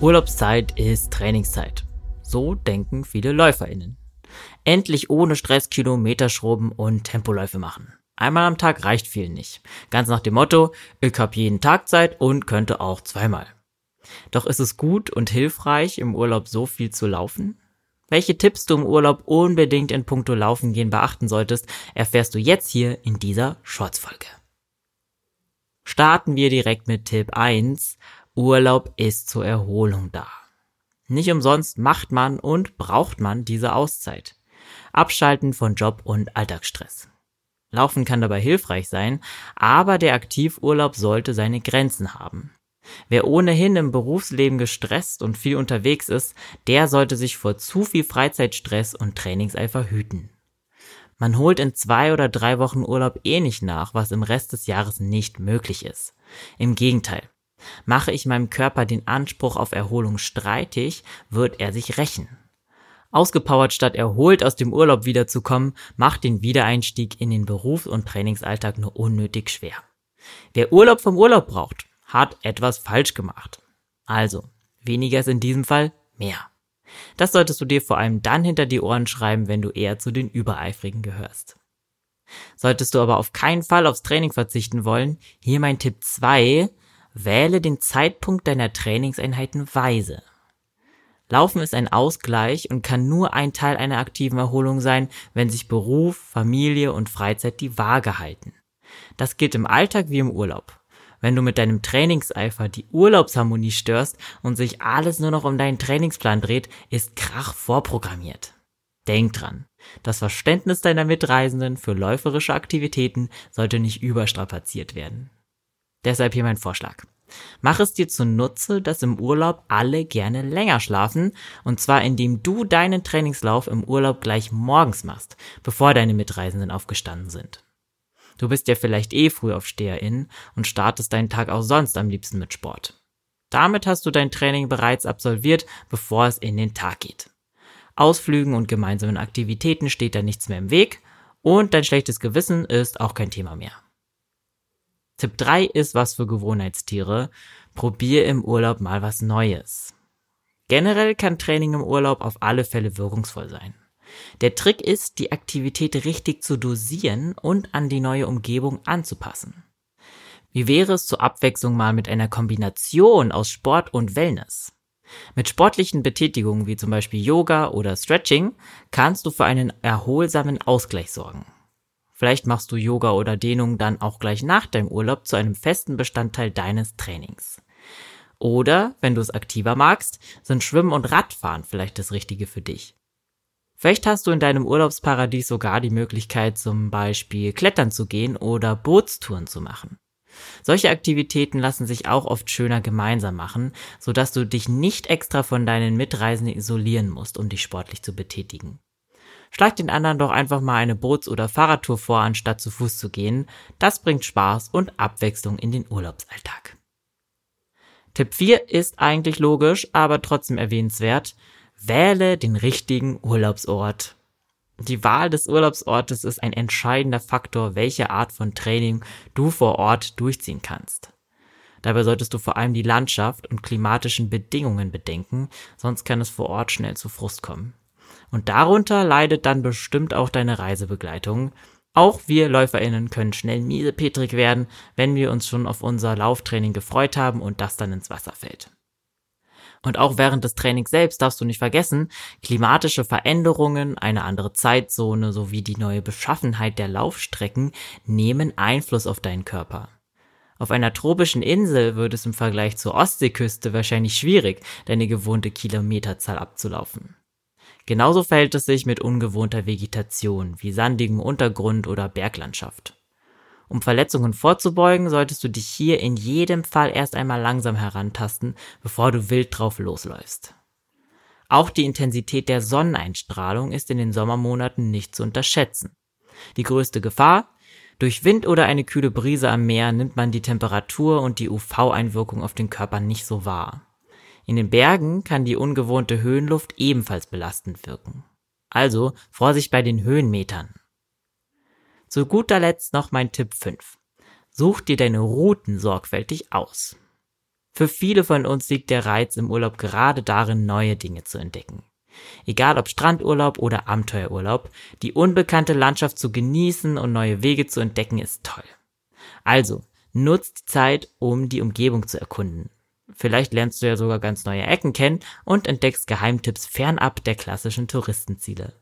Urlaubszeit ist Trainingszeit. So denken viele LäuferInnen. Endlich ohne Stress Kilometer schrubben und Tempoläufe machen. Einmal am Tag reicht vielen nicht. Ganz nach dem Motto, ich hab jeden Tag Zeit und könnte auch zweimal. Doch ist es gut und hilfreich, im Urlaub so viel zu laufen? Welche Tipps du im Urlaub unbedingt in puncto Laufen gehen beachten solltest, erfährst du jetzt hier in dieser Shorts-Folge. Starten wir direkt mit Tipp 1 Urlaub ist zur Erholung da. Nicht umsonst macht man und braucht man diese Auszeit. Abschalten von Job und Alltagsstress. Laufen kann dabei hilfreich sein, aber der Aktivurlaub sollte seine Grenzen haben. Wer ohnehin im Berufsleben gestresst und viel unterwegs ist, der sollte sich vor zu viel Freizeitstress und Trainingseifer hüten. Man holt in zwei oder drei Wochen Urlaub eh nicht nach, was im Rest des Jahres nicht möglich ist. Im Gegenteil. Mache ich meinem Körper den Anspruch auf Erholung streitig, wird er sich rächen. Ausgepowert statt erholt aus dem Urlaub wiederzukommen, macht den Wiedereinstieg in den Berufs- und Trainingsalltag nur unnötig schwer. Wer Urlaub vom Urlaub braucht, hat etwas falsch gemacht. Also, weniger ist in diesem Fall mehr. Das solltest du dir vor allem dann hinter die Ohren schreiben, wenn du eher zu den Übereifrigen gehörst. Solltest du aber auf keinen Fall aufs Training verzichten wollen, hier mein Tipp 2, Wähle den Zeitpunkt deiner Trainingseinheiten weise. Laufen ist ein Ausgleich und kann nur ein Teil einer aktiven Erholung sein, wenn sich Beruf, Familie und Freizeit die Waage halten. Das gilt im Alltag wie im Urlaub. Wenn du mit deinem Trainingseifer die Urlaubsharmonie störst und sich alles nur noch um deinen Trainingsplan dreht, ist Krach vorprogrammiert. Denk dran, das Verständnis deiner Mitreisenden für läuferische Aktivitäten sollte nicht überstrapaziert werden. Deshalb hier mein Vorschlag. Mach es dir zunutze, dass im Urlaub alle gerne länger schlafen, und zwar indem du deinen Trainingslauf im Urlaub gleich morgens machst, bevor deine Mitreisenden aufgestanden sind. Du bist ja vielleicht eh Frühaufsteherin und startest deinen Tag auch sonst am liebsten mit Sport. Damit hast du dein Training bereits absolviert, bevor es in den Tag geht. Ausflügen und gemeinsamen Aktivitäten steht da nichts mehr im Weg und dein schlechtes Gewissen ist auch kein Thema mehr. Tipp 3 ist was für Gewohnheitstiere. Probier im Urlaub mal was Neues. Generell kann Training im Urlaub auf alle Fälle wirkungsvoll sein. Der Trick ist, die Aktivität richtig zu dosieren und an die neue Umgebung anzupassen. Wie wäre es zur Abwechslung mal mit einer Kombination aus Sport und Wellness? Mit sportlichen Betätigungen wie zum Beispiel Yoga oder Stretching kannst du für einen erholsamen Ausgleich sorgen. Vielleicht machst du Yoga oder Dehnung dann auch gleich nach deinem Urlaub zu einem festen Bestandteil deines Trainings. Oder, wenn du es aktiver magst, sind Schwimmen und Radfahren vielleicht das Richtige für dich. Vielleicht hast du in deinem Urlaubsparadies sogar die Möglichkeit, zum Beispiel klettern zu gehen oder Bootstouren zu machen. Solche Aktivitäten lassen sich auch oft schöner gemeinsam machen, sodass du dich nicht extra von deinen Mitreisenden isolieren musst, um dich sportlich zu betätigen. Schlag den anderen doch einfach mal eine Boots- oder Fahrradtour vor, anstatt zu Fuß zu gehen. Das bringt Spaß und Abwechslung in den Urlaubsalltag. Tipp 4 ist eigentlich logisch, aber trotzdem erwähnenswert. Wähle den richtigen Urlaubsort. Die Wahl des Urlaubsortes ist ein entscheidender Faktor, welche Art von Training du vor Ort durchziehen kannst. Dabei solltest du vor allem die Landschaft und klimatischen Bedingungen bedenken, sonst kann es vor Ort schnell zu Frust kommen. Und darunter leidet dann bestimmt auch deine Reisebegleitung. Auch wir LäuferInnen können schnell miesepetrig werden, wenn wir uns schon auf unser Lauftraining gefreut haben und das dann ins Wasser fällt. Und auch während des Trainings selbst darfst du nicht vergessen, klimatische Veränderungen, eine andere Zeitzone sowie die neue Beschaffenheit der Laufstrecken nehmen Einfluss auf deinen Körper. Auf einer tropischen Insel wird es im Vergleich zur Ostseeküste wahrscheinlich schwierig, deine gewohnte Kilometerzahl abzulaufen. Genauso verhält es sich mit ungewohnter Vegetation wie sandigem Untergrund oder Berglandschaft. Um Verletzungen vorzubeugen, solltest du dich hier in jedem Fall erst einmal langsam herantasten, bevor du wild drauf losläufst. Auch die Intensität der Sonneneinstrahlung ist in den Sommermonaten nicht zu unterschätzen. Die größte Gefahr? Durch Wind oder eine kühle Brise am Meer nimmt man die Temperatur und die UV-Einwirkung auf den Körper nicht so wahr. In den Bergen kann die ungewohnte Höhenluft ebenfalls belastend wirken. Also Vorsicht bei den Höhenmetern. Zu guter Letzt noch mein Tipp 5. Such dir deine Routen sorgfältig aus. Für viele von uns liegt der Reiz im Urlaub gerade darin, neue Dinge zu entdecken. Egal ob Strandurlaub oder Abenteuerurlaub, die unbekannte Landschaft zu genießen und neue Wege zu entdecken ist toll. Also, nutzt die Zeit, um die Umgebung zu erkunden. Vielleicht lernst du ja sogar ganz neue Ecken kennen und entdeckst Geheimtipps fernab der klassischen Touristenziele.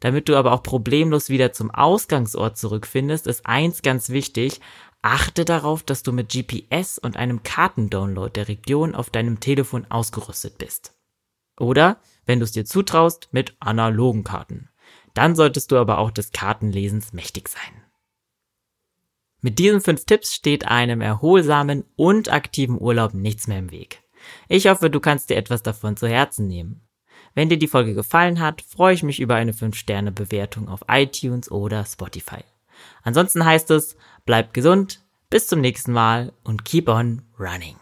Damit du aber auch problemlos wieder zum Ausgangsort zurückfindest, ist eins ganz wichtig. Achte darauf, dass du mit GPS und einem Kartendownload der Region auf deinem Telefon ausgerüstet bist. Oder, wenn du es dir zutraust, mit analogen Karten. Dann solltest du aber auch des Kartenlesens mächtig sein. Mit diesen fünf Tipps steht einem erholsamen und aktiven Urlaub nichts mehr im Weg. Ich hoffe, du kannst dir etwas davon zu Herzen nehmen. Wenn dir die Folge gefallen hat, freue ich mich über eine 5-Sterne-Bewertung auf iTunes oder Spotify. Ansonsten heißt es, bleib gesund, bis zum nächsten Mal und keep on running.